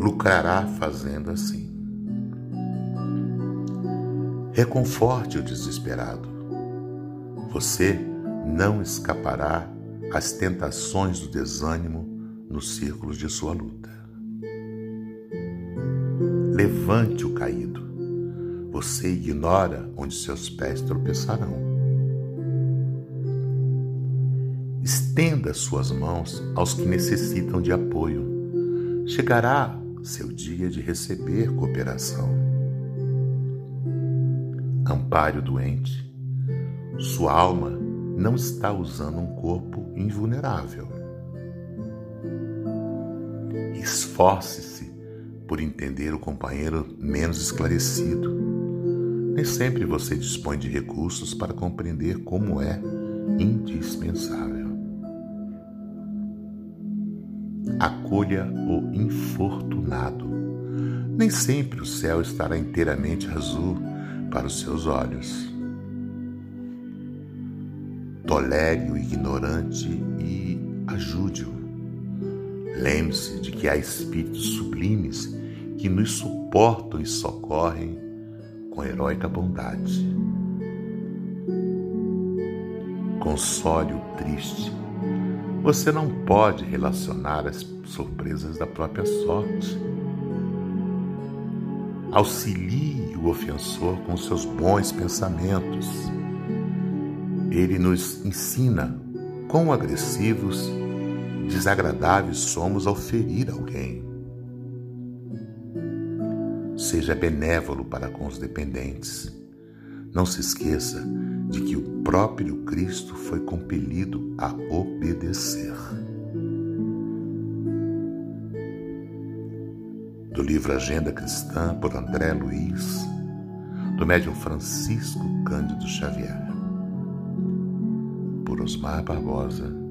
lucrará fazendo assim. Reconforte o desesperado. Você não escapará às tentações do desânimo nos círculos de sua luta. Levante o caído. Você ignora onde seus pés tropeçarão. Estenda suas mãos aos que necessitam de apoio. Chegará seu dia de receber cooperação ampare o doente. Sua alma não está usando um corpo invulnerável. Esforce-se por entender o companheiro menos esclarecido. Nem sempre você dispõe de recursos para compreender como é indispensável. Acolha o infortunado. Nem sempre o céu estará inteiramente azul para os seus olhos. Tolere o ignorante e ajude-o. Lembre-se de que há espíritos sublimes que nos suportam e socorrem com heróica bondade. Console o triste. Você não pode relacionar as surpresas da própria sorte. Auxilie o ofensor com seus bons pensamentos. Ele nos ensina quão agressivos, desagradáveis somos ao ferir alguém. Seja benévolo para com os dependentes. Não se esqueça de que o próprio Cristo foi compelido a obedecer. do livro Agenda Cristã por André Luiz, do médium Francisco Cândido Xavier, por Osmar Barbosa.